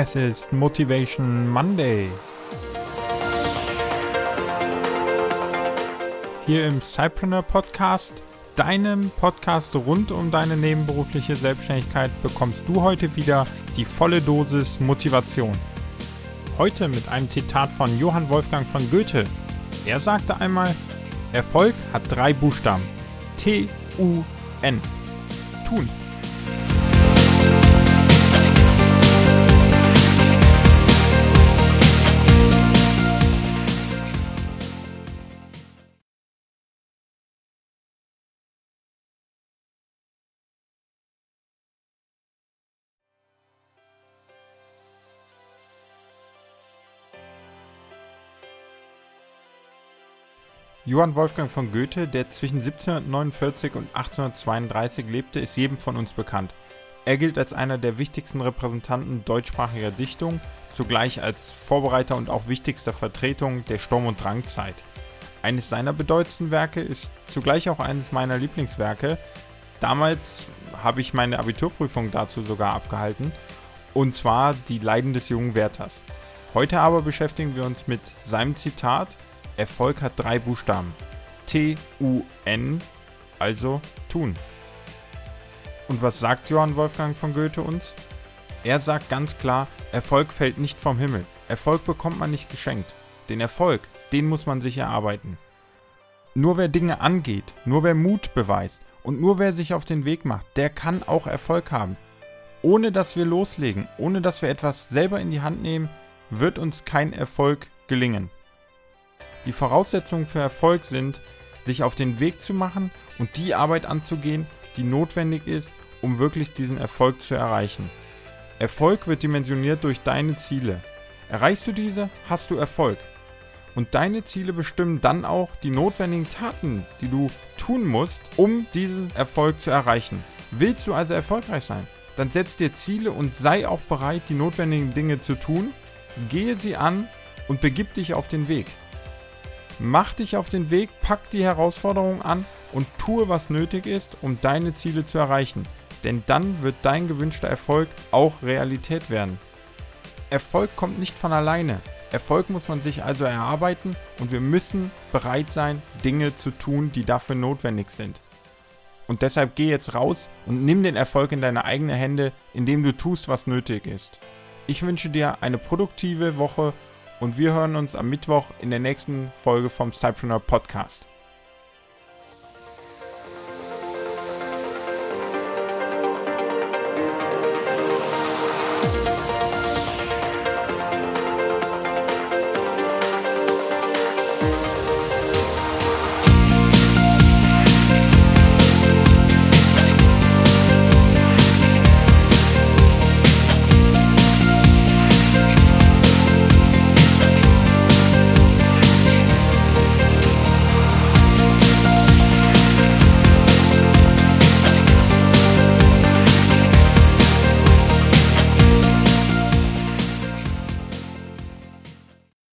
Es ist Motivation Monday. Hier im Cypreneur Podcast, deinem Podcast rund um deine nebenberufliche Selbstständigkeit, bekommst du heute wieder die volle Dosis Motivation. Heute mit einem Zitat von Johann Wolfgang von Goethe. Er sagte einmal, Erfolg hat drei Buchstaben. T-U-N. Tun. Johann Wolfgang von Goethe, der zwischen 1749 und 1832 lebte, ist jedem von uns bekannt. Er gilt als einer der wichtigsten Repräsentanten deutschsprachiger Dichtung, zugleich als Vorbereiter und auch wichtigster Vertretung der Sturm- und Drangzeit. Eines seiner bedeutendsten Werke ist zugleich auch eines meiner Lieblingswerke. Damals habe ich meine Abiturprüfung dazu sogar abgehalten, und zwar Die Leiden des jungen Werthers. Heute aber beschäftigen wir uns mit seinem Zitat Erfolg hat drei Buchstaben. T-U-N, also tun. Und was sagt Johann Wolfgang von Goethe uns? Er sagt ganz klar, Erfolg fällt nicht vom Himmel. Erfolg bekommt man nicht geschenkt. Den Erfolg, den muss man sich erarbeiten. Nur wer Dinge angeht, nur wer Mut beweist und nur wer sich auf den Weg macht, der kann auch Erfolg haben. Ohne dass wir loslegen, ohne dass wir etwas selber in die Hand nehmen, wird uns kein Erfolg gelingen. Die Voraussetzungen für Erfolg sind, sich auf den Weg zu machen und die Arbeit anzugehen, die notwendig ist, um wirklich diesen Erfolg zu erreichen. Erfolg wird dimensioniert durch deine Ziele. Erreichst du diese, hast du Erfolg. Und deine Ziele bestimmen dann auch die notwendigen Taten, die du tun musst, um diesen Erfolg zu erreichen. Willst du also erfolgreich sein? Dann setz dir Ziele und sei auch bereit, die notwendigen Dinge zu tun. Gehe sie an und begib dich auf den Weg. Mach dich auf den Weg, pack die Herausforderung an und tue, was nötig ist, um deine Ziele zu erreichen. Denn dann wird dein gewünschter Erfolg auch Realität werden. Erfolg kommt nicht von alleine. Erfolg muss man sich also erarbeiten und wir müssen bereit sein, Dinge zu tun, die dafür notwendig sind. Und deshalb geh jetzt raus und nimm den Erfolg in deine eigenen Hände, indem du tust, was nötig ist. Ich wünsche dir eine produktive Woche und wir hören uns am Mittwoch in der nächsten Folge vom Cypreneur Podcast.